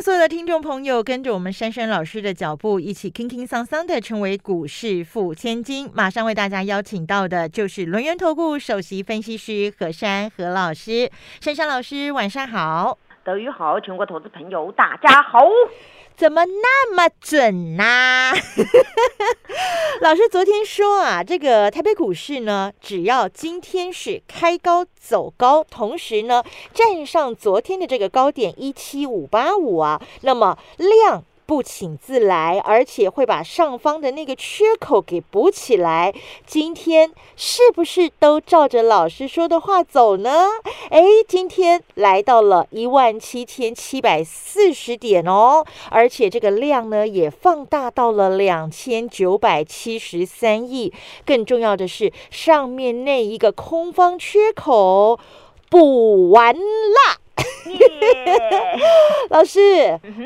所有的听众朋友跟着我们珊珊老师的脚步，一起轻轻桑桑的成为股市富千金。马上为大家邀请到的就是轮源投顾首席分析师何珊何老师。珊珊老师，晚上好。德语好，全国投资朋友大家好。怎么那么准呢？老师昨天说啊，这个台北股市呢，只要今天是开高走高，同时呢站上昨天的这个高点一七五八五啊，那么量。不请自来，而且会把上方的那个缺口给补起来。今天是不是都照着老师说的话走呢？哎，今天来到了一万七千七百四十点哦，而且这个量呢也放大到了两千九百七十三亿。更重要的是，上面那一个空方缺口补完啦。老师，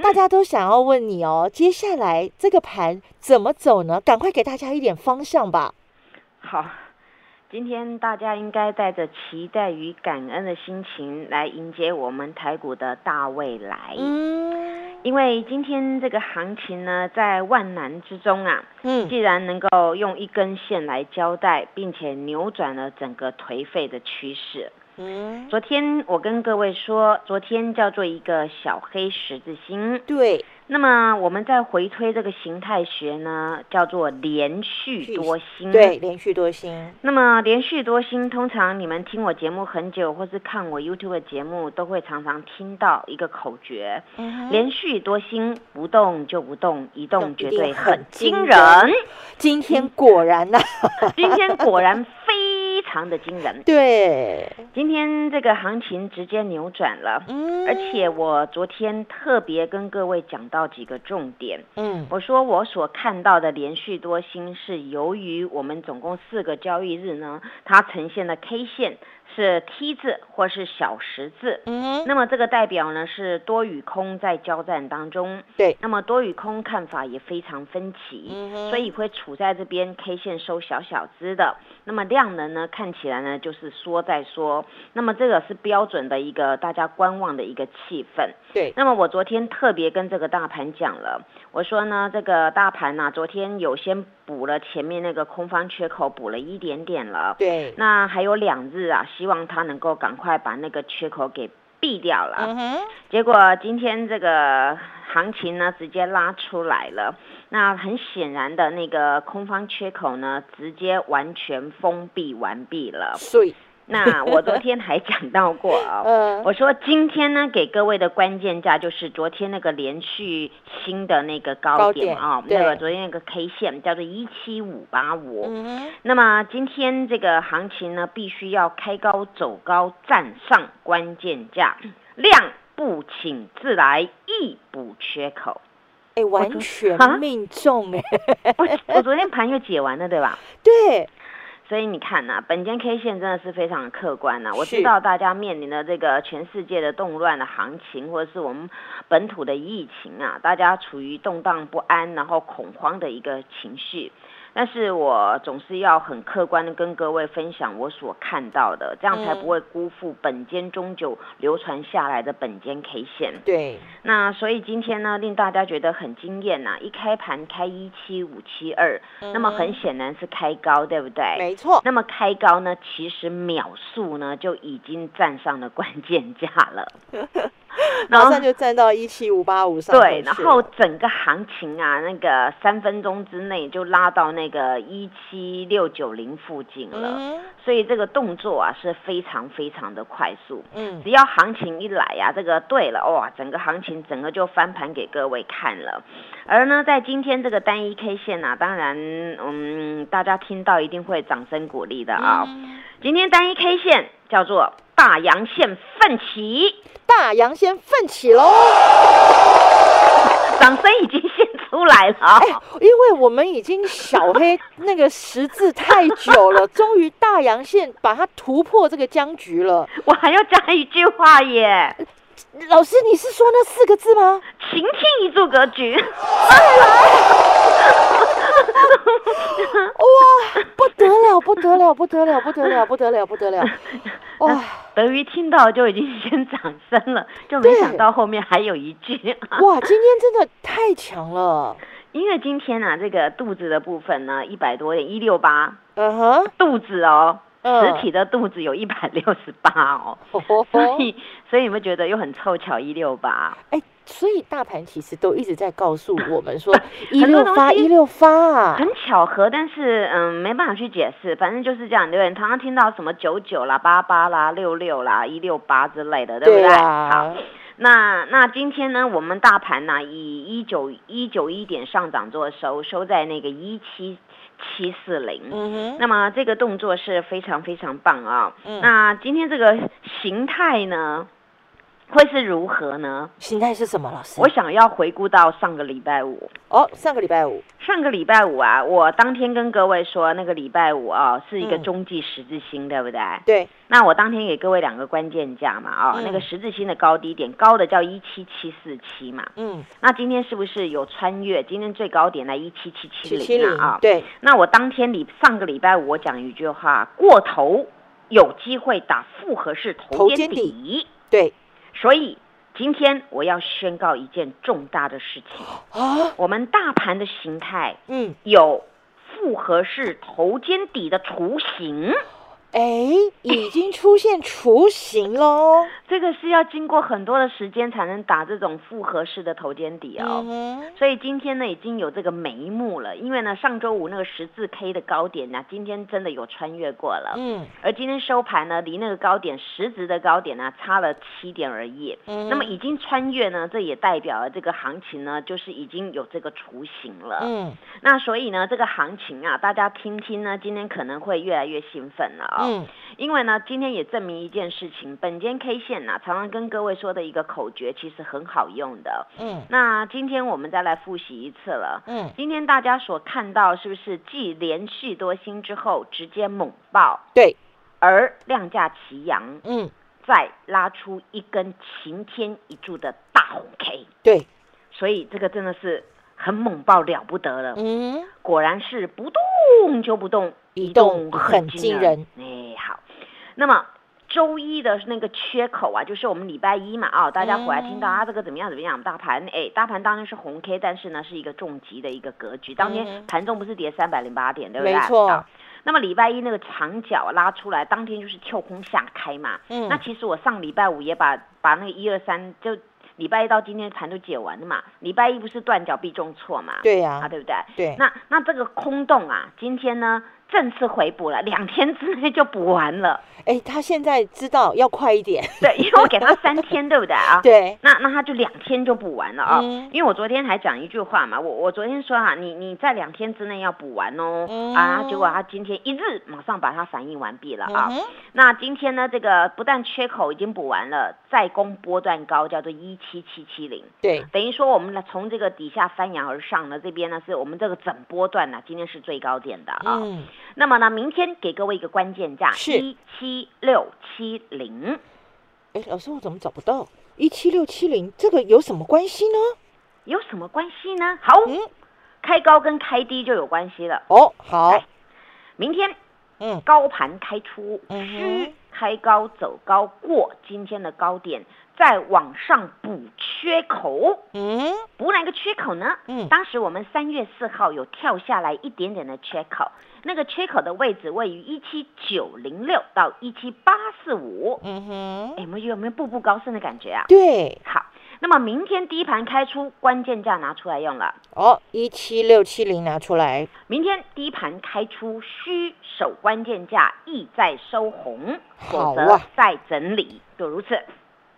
大家都想要问你哦，接下来这个盘怎么走呢？赶快给大家一点方向吧。好，今天大家应该带着期待与感恩的心情来迎接我们台股的大未来。嗯，因为今天这个行情呢，在万难之中啊，嗯，既然能够用一根线来交代，并且扭转了整个颓废的趋势。昨天我跟各位说，昨天叫做一个小黑十字星。对，那么我们在回推这个形态学呢，叫做连续多星。对，连续多星。那么连续多星，通常你们听我节目很久，或是看我 YouTube 的节目，都会常常听到一个口诀：连续多星，不动就不动，一动绝对很惊人。今天果然呢，今天果然非。非常的惊人，对，今天这个行情直接扭转了，嗯，而且我昨天特别跟各位讲到几个重点，嗯，我说我所看到的连续多星是由于我们总共四个交易日呢，它呈现的 K 线。是 T 字或是小十字，嗯，那么这个代表呢是多与空在交战当中，对，那么多与空看法也非常分歧，嗯所以会处在这边 K 线收小小支的，那么量能呢看起来呢就是说在说，那么这个是标准的一个大家观望的一个气氛，对，那么我昨天特别跟这个大盘讲了，我说呢这个大盘呢昨天有先补了前面那个空方缺口，补了一点点了，对，那还有两日啊。希望它能够赶快把那个缺口给闭掉了。结果今天这个行情呢，直接拉出来了。那很显然的那个空方缺口呢，直接完全封闭完毕了。所以。那我昨天还讲到过啊，我说今天呢给各位的关键价就是昨天那个连续新的那个高点啊，那个昨天那个 K 线叫做一七五八五。那么今天这个行情呢，必须要开高走高，站上关键价，量不请自来，一补缺口。哎，完全命中哎！我我昨天盘又解完了，对吧？对。所以你看呐，本间 K 线真的是非常的客观呐。我知道大家面临的这个全世界的动乱的行情，或者是我们本土的疫情啊，大家处于动荡不安，然后恐慌的一个情绪。但是我总是要很客观的跟各位分享我所看到的，这样才不会辜负本间终究流传下来的本间 K 线。对，那所以今天呢，令大家觉得很惊艳呐！一开盘开一七五七二，那么很显然是开高，对不对？没错。那么开高呢，其实秒数呢就已经站上了关键价了。马上就站到一七五八五上。对，然后整个行情啊，那个三分钟之内就拉到那个一七六九零附近了。所以这个动作啊是非常非常的快速。嗯，只要行情一来呀，这个对了哇，整个行情整个就翻盘给各位看了。而呢，在今天这个单一 K 线啊，当然嗯，大家听到一定会掌声鼓励的啊。今天单一 K 线叫做大阳线奋起。大阳线奋起喽！掌声已经现出来了。哎，因为我们已经小黑那个十字太久了，终于大阳线把它突破这个僵局了。我还要加一句话耶。老师，你是说那四个字吗？晴天一柱格局，再来！哇，不得了，不得了，不得了，不得了，不得了，不得了！哇，德瑜听到就已经先掌声了，就没想到后面还有一句。哇，今天真的太强了！因为今天呢，这个肚子的部分呢，一百多点，一六八，嗯哼，肚子哦。实体的肚子有一百六十八哦，所以所以你们觉得又很凑巧一六八？哎，所以大盘其实都一直在告诉我们说一六发一六发啊，很巧合，但是嗯没办法去解释，反正就是这样。对不对，常常听到什么九九啦、八八啦、六六啦、一六八之类的，对不对？好，那那今天呢，我们大盘呢以一九一九一点上涨做收，收在那个一七。七四零，嗯哼，那么这个动作是非常非常棒啊。嗯，那今天这个形态呢？会是如何呢？形态是什么，老师？我想要回顾到上个礼拜五哦，上个礼拜五，上个礼拜五啊，我当天跟各位说，那个礼拜五啊是一个中继十字星，对不对？对。那我当天给各位两个关键价嘛，啊，那个十字星的高低点，高的叫一七七四七嘛，嗯。那今天是不是有穿越？今天最高点在一七七七零啊？对。那我当天礼上个礼拜五我讲一句话，过头有机会打复合式头肩底，对。所以今天我要宣告一件重大的事情啊！我们大盘的形态，嗯，有复合式头肩底的雏形。哎，已经出现雏形喽！这个是要经过很多的时间才能打这种复合式的头肩底哦。所以今天呢，已经有这个眉目了。因为呢，上周五那个十字 K 的高点呢，今天真的有穿越过了。嗯。而今天收盘呢，离那个高点实值的高点呢，差了七点而已。嗯。那么已经穿越呢，这也代表了这个行情呢，就是已经有这个雏形了。嗯。那所以呢，这个行情啊，大家听听呢，今天可能会越来越兴奋了。嗯，因为呢，今天也证明一件事情，本间 K 线呢，常常跟各位说的一个口诀，其实很好用的。嗯，那今天我们再来复习一次了。嗯，今天大家所看到是不是继连续多星之后直接猛爆？对，而量价齐扬，嗯，再拉出一根擎天一柱的大红 K。对，所以这个真的是很猛爆了不得了。嗯，果然是不动就不动。移动很惊人，哎，好，那么周一的那个缺口啊，就是我们礼拜一嘛，啊，大家回来听到啊，这个怎么样怎么样？大盘，哎，大盘当然是红 K，但是呢，是一个重击的一个格局。当天盘中不是跌三百零八点，对不对？没错。那么礼拜一那个长角拉出来，当天就是跳空下开嘛。嗯。那其实我上礼拜五也把把那个一二三，就礼拜一到今天盘都解完了嘛。礼拜一不是断脚必重挫嘛？对呀。啊，对不对？对。那那这个空洞啊，今天呢？正式回补了，两天之内就补完了。哎，他现在知道要快一点，对，因为我给他三天，对不对啊？对，那那他就两天就补完了啊。因为我昨天还讲一句话嘛，我我昨天说哈，你你在两天之内要补完哦，啊，结果他今天一日马上把它反应完毕了啊。那今天呢，这个不但缺口已经补完了，再攻波段高叫做一七七七零，对，等于说我们从这个底下翻扬而上呢，这边呢是我们这个整波段呢，今天是最高点的啊。那么呢，明天给各位一个关键价，是一七六七零。哎，老师，我怎么找不到一七六七零？这个有什么关系呢？有什么关系呢？好，嗯，开高跟开低就有关系了。哦，好，明天，嗯，高盘开出，需开高走高过今天的高点。再往上补缺口，嗯，补哪个缺口呢？嗯，当时我们三月四号有跳下来一点点的缺口，那个缺口的位置位于一七九零六到一七八四五，嗯哼，哎，我们有没有步步高升的感觉啊？对，好，那么明天低盘开出关键价拿出来用了，哦，一七六七零拿出来，明天低盘开出需守关键价，意在收红，否则再整理，就如此。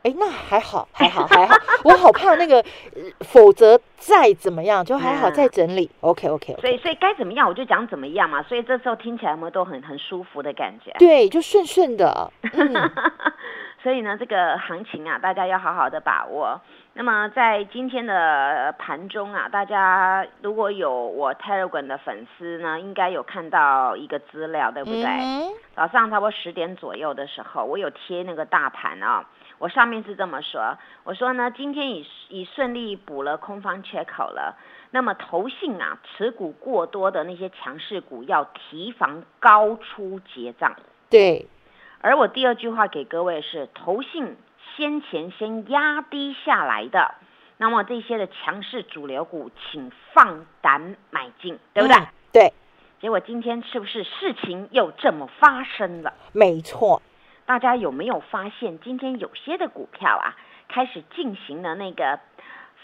哎，那还好，还好，还好。我好怕那个，否则再怎么样就还好，再整理。OK，OK。所以，所以该怎么样我就讲怎么样嘛。所以这时候听起来我们都很很舒服的感觉？对，就顺顺的。所以呢，这个行情啊，大家要好好的把握。那么在今天的盘中啊，大家如果有我 Telegram 的粉丝呢，应该有看到一个资料，对不对？早上差不多十点左右的时候，我有贴那个大盘啊，我上面是这么说，我说呢，今天已已顺利补了空方缺口了，那么投信啊持股过多的那些强势股要提防高出结账。对。而我第二句话给各位是：投信先前先压低下来的，那么这些的强势主流股，请放胆买进，对不对？对。结果今天是不是事情又这么发生了？没错。大家有没有发现，今天有些的股票啊，开始进行了那个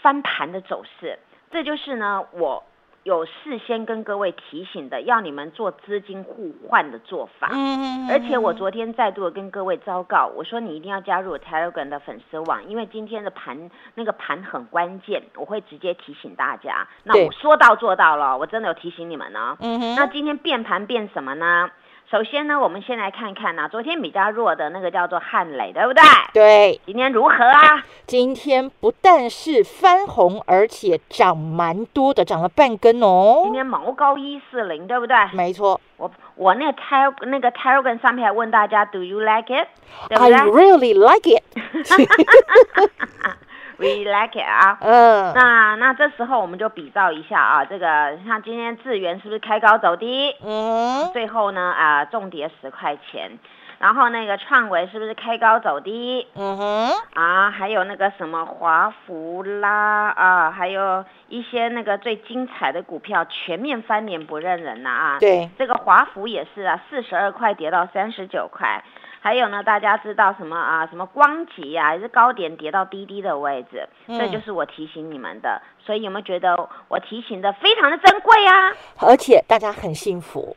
翻盘的走势？这就是呢，我。有事先跟各位提醒的，要你们做资金互换的做法。嗯而且我昨天再度的跟各位昭告，我说你一定要加入 Telegram 的粉丝网，因为今天的盘那个盘很关键，我会直接提醒大家。那我说到做到了，我真的有提醒你们呢。嗯那今天变盘变什么呢？首先呢，我们先来看看呢，昨天比较弱的那个叫做汉磊，对不对？对。今天如何啊？今天不但是翻红，而且涨蛮多的，涨了半根哦。今天毛高一四零，对不对？没错。我我那个 Tel 那个 Telegram 上面还问大家，Do you like it？I really like it。We like it 啊，嗯，那那这时候我们就比照一下啊，这个像今天智源是不是开高走低？嗯，最后呢啊重跌十块钱，然后那个创维是不是开高走低？嗯哼，啊还有那个什么华福啦啊，还有一些那个最精彩的股票全面翻脸不认人呐啊，对，这个华福也是啊，四十二块跌到三十九块。还有呢，大家知道什么啊？什么光级啊，还是高点跌到低低的位置？这就是我提醒你们的。所以有没有觉得我提醒的非常的珍贵啊？而且大家很幸福。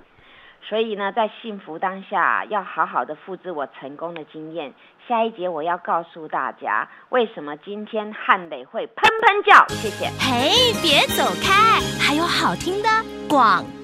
所以呢，在幸福当下，要好好的复制我成功的经验。下一节我要告诉大家，为什么今天汉磊会喷喷叫？谢谢。嘿，别走开，还有好听的广告。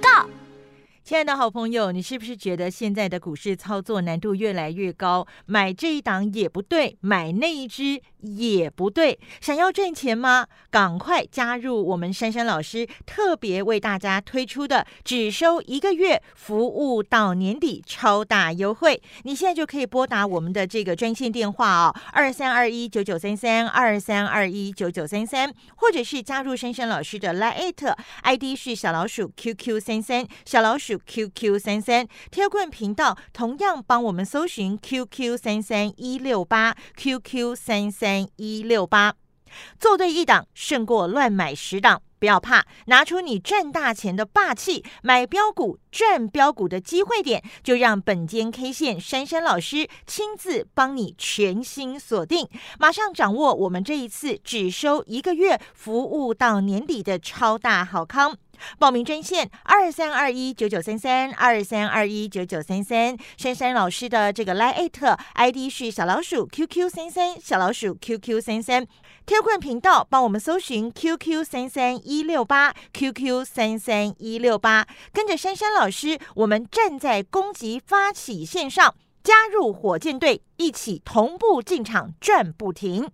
亲爱的好朋友，你是不是觉得现在的股市操作难度越来越高？买这一档也不对，买那一只也不对。想要赚钱吗？赶快加入我们珊珊老师特别为大家推出的只收一个月，服务到年底超大优惠。你现在就可以拨打我们的这个专线电话哦，二三二一九九三三二三二一九九三三，或者是加入珊珊老师的 Line ID 是小老鼠 QQ 三三小老鼠。QQ 三三贴棍频道同样帮我们搜寻 QQ 三三一六八 QQ 三三三一六八，做对一档胜过乱买十档，不要怕，拿出你赚大钱的霸气，买标股赚标股的机会点，就让本间 K 线珊珊老师亲自帮你全新锁定，马上掌握我们这一次只收一个月，服务到年底的超大好康。报名专线二三二一九九三三二三二一九九三三，珊珊老师的这个 Line ID 是小老鼠 QQ 三三小老鼠 QQ 三三，贴棍频道帮我们搜寻 QQ 三三一六八 QQ 三三一六八，跟着珊珊老师，我们站在攻击发起线上，加入火箭队，一起同步进场转不停。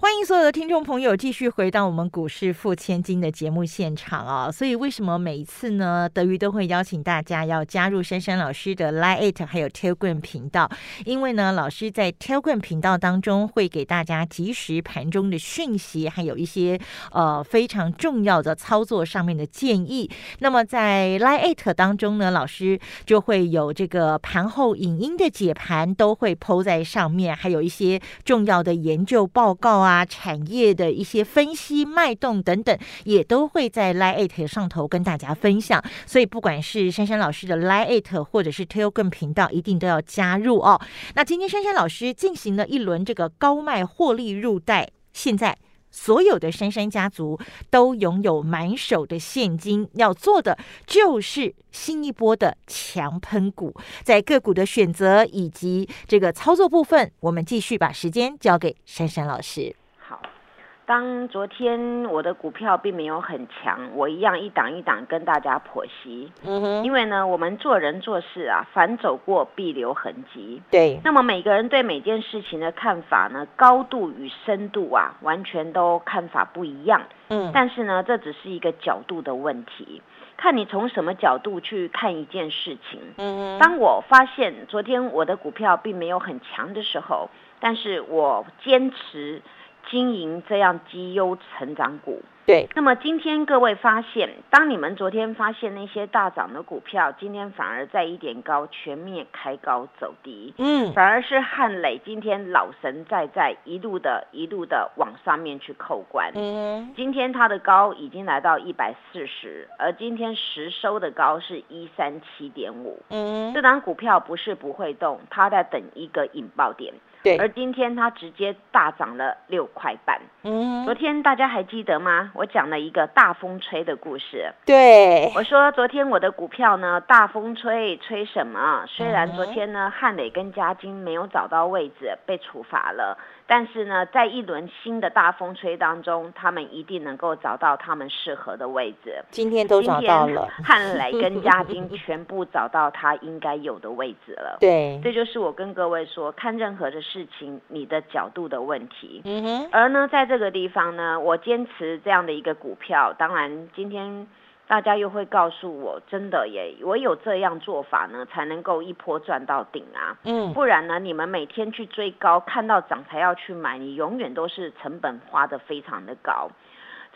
欢迎所有的听众朋友继续回到我们股市付千金的节目现场啊！所以为什么每一次呢，德瑜都会邀请大家要加入珊珊老师的 Lite 还有 Telegram 频道？因为呢，老师在 Telegram 频道当中会给大家及时盘中的讯息，还有一些呃非常重要的操作上面的建议。那么在 Lite 当中呢，老师就会有这个盘后影音的解盘都会抛在上面，还有一些重要的研究报告啊。啊，产业的一些分析脉动等等，也都会在 Lite 上头跟大家分享。所以，不管是珊珊老师的 Lite 或者是 Telegram 频道，一定都要加入哦。那今天珊珊老师进行了一轮这个高卖获利入袋，现在所有的珊珊家族都拥有满手的现金，要做的就是新一波的强喷股，在个股的选择以及这个操作部分，我们继续把时间交给珊珊老师。当昨天我的股票并没有很强，我一样一档一档跟大家剖析。嗯哼，因为呢，我们做人做事啊，凡走过必留痕迹。对。那么每个人对每件事情的看法呢，高度与深度啊，完全都看法不一样。嗯。但是呢，这只是一个角度的问题，看你从什么角度去看一件事情。嗯当我发现昨天我的股票并没有很强的时候，但是我坚持。经营这样绩优成长股，对。那么今天各位发现，当你们昨天发现那些大涨的股票，今天反而在一点高全面开高走低，嗯，反而是汉磊今天老神在在一路的一路的往上面去扣关，嗯，今天它的高已经来到一百四十，而今天实收的高是一三七点五，嗯，这档股票不是不会动，它在等一个引爆点。对，而今天它直接大涨了六块半。嗯，昨天大家还记得吗？我讲了一个大风吹的故事。对，我说昨天我的股票呢，大风吹，吹什么？虽然昨天呢，汉磊跟嘉金没有找到位置，被处罚了。但是呢，在一轮新的大风吹当中，他们一定能够找到他们适合的位置。今天都找到了，汉磊跟嘉金全部找到他应该有的位置了。对，这就是我跟各位说，看任何的事情，你的角度的问题。嗯哼。而呢，在这个地方呢，我坚持这样的一个股票，当然今天。大家又会告诉我，真的耶，我有这样做法呢，才能够一波赚到顶啊！嗯，不然呢，你们每天去追高，看到涨才要去买，你永远都是成本花的非常的高。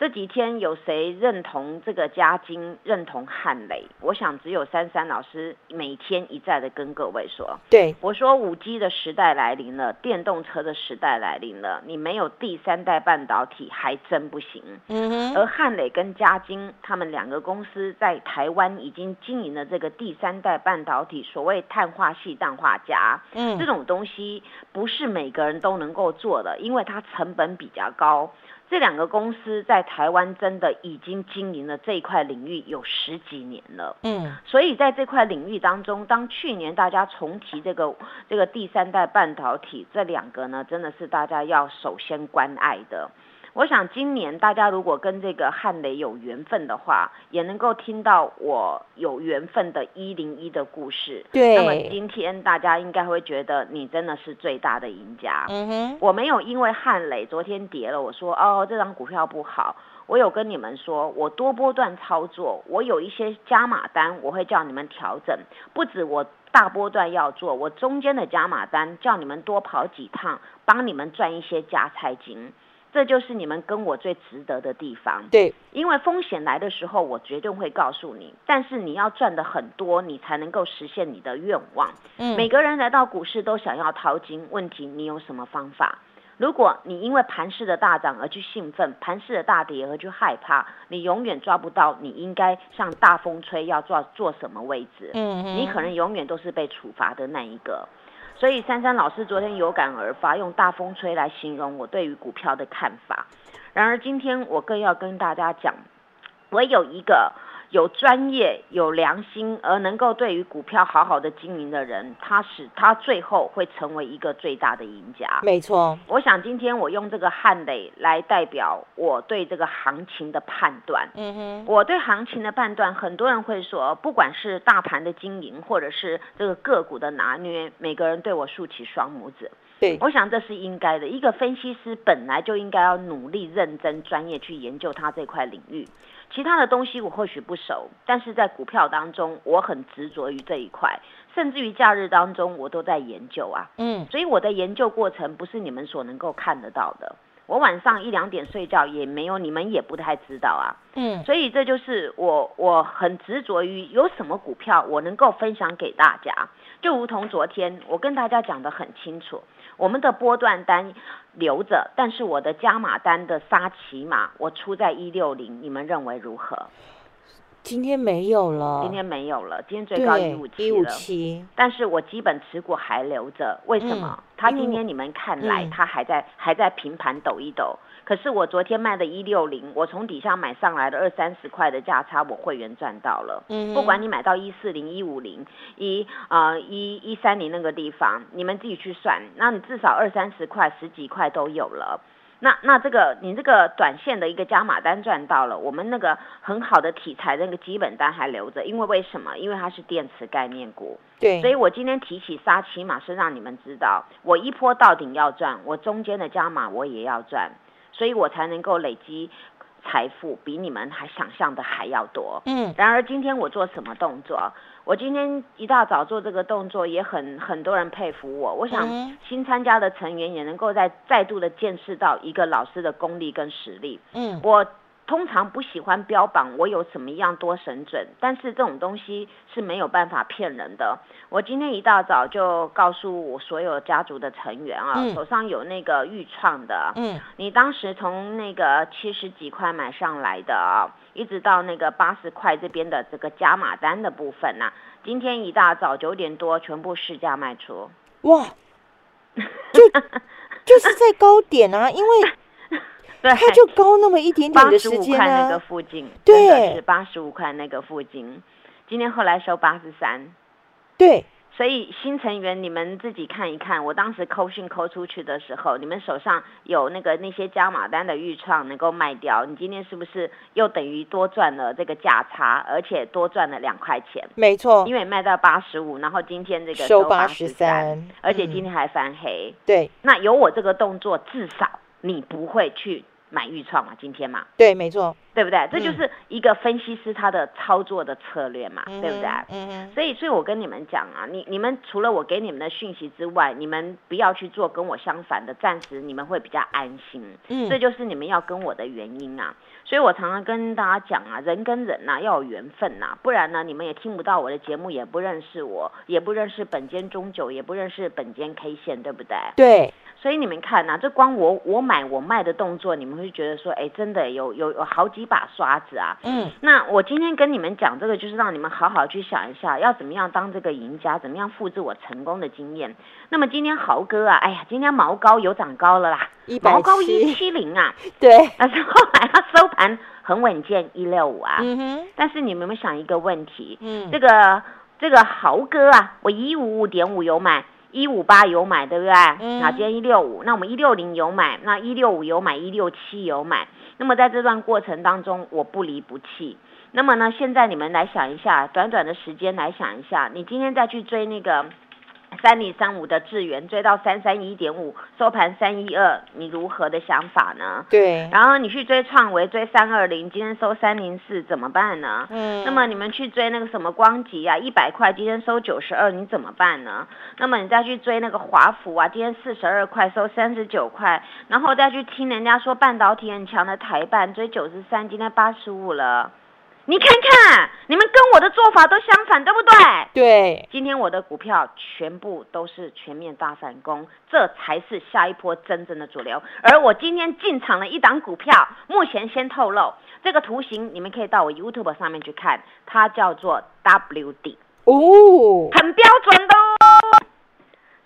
这几天有谁认同这个嘉金，认同汉雷？我想只有珊珊老师每天一再的跟各位说，对我说五 G 的时代来临了，电动车的时代来临了，你没有第三代半导体还真不行。嗯哼。而汉磊跟嘉金他们两个公司在台湾已经经营了这个第三代半导体，所谓碳化系氮化镓，嗯，这种东西不是每个人都能够做的，因为它成本比较高。这两个公司在台湾真的已经经营了这一块领域有十几年了，嗯，所以在这块领域当中，当去年大家重提这个这个第三代半导体，这两个呢，真的是大家要首先关爱的。我想今年大家如果跟这个汉雷有缘分的话，也能够听到我有缘分的一零一的故事。对。那么今天大家应该会觉得你真的是最大的赢家。嗯哼。我没有因为汉雷昨天跌了，我说哦这张股票不好。我有跟你们说，我多波段操作，我有一些加码单，我会叫你们调整。不止我大波段要做，我中间的加码单叫你们多跑几趟，帮你们赚一些加菜金。这就是你们跟我最值得的地方。对，因为风险来的时候，我绝对会告诉你。但是你要赚的很多，你才能够实现你的愿望。嗯，每个人来到股市都想要淘金，问题你有什么方法？如果你因为盘市的大涨而去兴奋，盘市的大跌而去害怕，你永远抓不到你应该像大风吹要做做什么位置。嗯嗯，你可能永远都是被处罚的那一个。所以珊珊老师昨天有感而发，用大风吹来形容我对于股票的看法。然而今天我更要跟大家讲，我有一个。有专业、有良心而能够对于股票好好的经营的人，他使他最后会成为一个最大的赢家。没错，我想今天我用这个汉磊来代表我对这个行情的判断。嗯哼，我对行情的判断，很多人会说，不管是大盘的经营，或者是这个个股的拿捏，每个人对我竖起双拇指。对，我想这是应该的。一个分析师本来就应该要努力、认真、专业去研究他这块领域。其他的东西我或许不熟，但是在股票当中，我很执着于这一块，甚至于假日当中我都在研究啊。嗯，所以我的研究过程不是你们所能够看得到的。我晚上一两点睡觉也没有，你们也不太知道啊。嗯，所以这就是我我很执着于有什么股票我能够分享给大家，就如同昨天我跟大家讲的很清楚。我们的波段单留着，但是我的加码单的杀骑码我出在一六零，你们认为如何？今天没有了，今天没有了，今天最高一五七了。七，但是我基本持股还留着，为什么？它今天你们看来它还在还在平盘抖一抖。可是我昨天卖的一六零，我从底下买上来的二三十块的价差，我会员赚到了。嗯，不管你买到一四零、一五零、一啊一一三零那个地方，你们自己去算，那你至少二三十块、十几块都有了。那那这个你这个短线的一个加码单赚到了，我们那个很好的题材那个基本单还留着，因为为什么？因为它是电池概念股。对。所以我今天提起杀，起码是让你们知道，我一波到顶要赚，我中间的加码我也要赚，所以我才能够累积财富，比你们还想象的还要多。嗯。然而今天我做什么动作？我今天一大早做这个动作，也很很多人佩服我。我想新参加的成员也能够在再度的见识到一个老师的功力跟实力。嗯，我。通常不喜欢标榜我有什么样多神准，但是这种东西是没有办法骗人的。我今天一大早就告诉我所有家族的成员啊，手上有那个预创的，嗯，你当时从那个七十几块买上来的啊，一直到那个八十块这边的这个加码单的部分呐，今天一大早九点多全部市价卖出。哇，就 就是在高点啊，因为。它就高那么一点点的时间块那个附近，对，是八十五块那个附近。今天后来收八十三，对。所以新成员你们自己看一看，我当时扣讯扣出去的时候，你们手上有那个那些加码单的预创能够卖掉，你今天是不是又等于多赚了这个价差，而且多赚了两块钱？没错，因为卖到八十五，然后今天这个收八十三，而且今天还翻黑。对，那有我这个动作，至少你不会去。买预创嘛，今天嘛，对，没错，对不对？这就是一个分析师他的操作的策略嘛，对不对？嗯所以，所以我跟你们讲啊，你你们除了我给你们的讯息之外，你们不要去做跟我相反的，暂时你们会比较安心。嗯，这就是你们要跟我的原因啊。所以我常常跟大家讲啊，人跟人呐要有缘分呐，不然呢，你们也听不到我的节目，也不认识我，也不认识本间中酒，也不认识本间 K 线，对不对？对。所以你们看呐，这光我我买我卖的动作，你们会觉得说，哎，真的有有有好几把刷子啊。嗯。那我今天跟你们讲这个，就是让你们好好去想一下，要怎么样当这个赢家，怎么样复制我成功的经验。那么今天豪哥啊，哎呀，今天毛高有涨高了啦，毛高一七零啊。对。但是后来他收盘很稳健，一六五啊。嗯哼。但是你们有没有想一个问题？嗯。这个这个豪哥啊，我一五五点五有买。一五八有买，对不对？嗯。今天一六五，那我们一六零有买，那一六五有买，一六七有买。那么在这段过程当中，我不离不弃。那么呢，现在你们来想一下，短短的时间来想一下，你今天再去追那个。三零三五的智源追到三三一点五，收盘三一二，你如何的想法呢？对，然后你去追创维，追三二零，今天收三零四，怎么办呢？嗯，那么你们去追那个什么光吉啊，一百块，今天收九十二，你怎么办呢？那么你再去追那个华孚啊，今天四十二块，收三十九块，然后再去听人家说半导体很强的台办，追九十三，今天八十五了。你看看，你们跟我的做法都相反，对不对？对。今天我的股票全部都是全面大反攻，这才是下一波真正的主流。而我今天进场了一档股票，目前先透露这个图形，你们可以到我 YouTube 上面去看，它叫做 WD，哦，很标准的。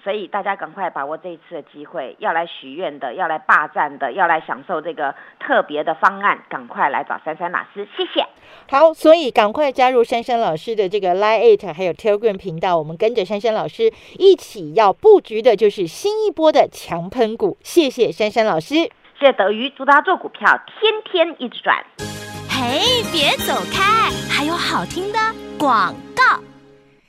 所以大家赶快把握这一次的机会，要来许愿的，要来霸占的，要来享受这个特别的方案，赶快来找珊珊老师，谢谢。好，所以赶快加入珊珊老师的这个 Line It 还有 Telegram 频道，我们跟着珊珊老师一起要布局的就是新一波的强喷股。谢谢珊珊老师，谢谢德瑜，祝大家做股票天天一直赚。嘿，别走开，还有好听的广告。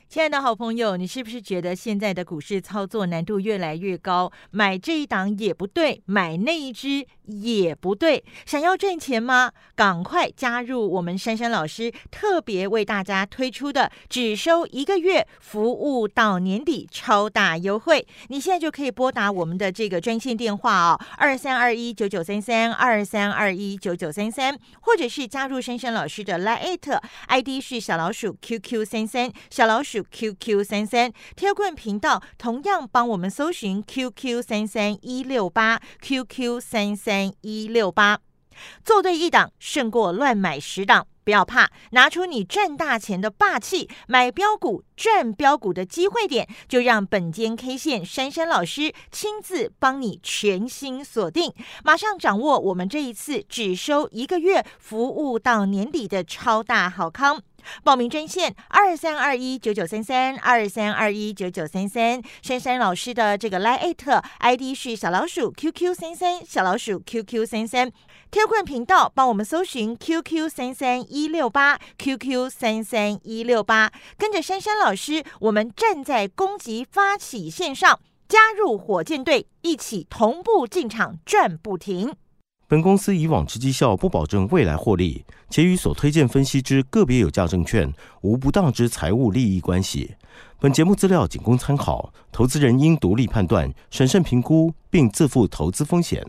亲爱的好朋友，你是不是觉得现在的股市操作难度越来越高？买这一档也不对，买那一只也不对。想要赚钱吗？赶快加入我们珊珊老师特别为大家推出的只收一个月，服务到年底超大优惠。你现在就可以拨打我们的这个专线电话哦，二三二一九九三三二三二一九九三三，或者是加入珊珊老师的 Line ID 是小老鼠 QQ 三三小老鼠。QQ 三三天棍频道同样帮我们搜寻 QQ 三三一六八 QQ 三三一六八，做对一档胜过乱买十档。不要怕，拿出你赚大钱的霸气，买标股赚标股的机会点，就让本间 K 线珊珊老师亲自帮你全新锁定，马上掌握我们这一次只收一个月，服务到年底的超大好康。报名专线二三二一九九三三二三二一九九三三，珊珊老师的这个 Line ID 是小老鼠 QQ 三三小老鼠 QQ 三三，天困频道帮我们搜寻 QQ 三三一六八 QQ 三三一六八，跟着珊珊老师，我们站在攻击发起线上，加入火箭队，一起同步进场转不停。本公司以往之绩效不保证未来获利，且与所推荐分析之个别有价证券无不当之财务利益关系。本节目资料仅供参考，投资人应独立判断、审慎评估，并自负投资风险。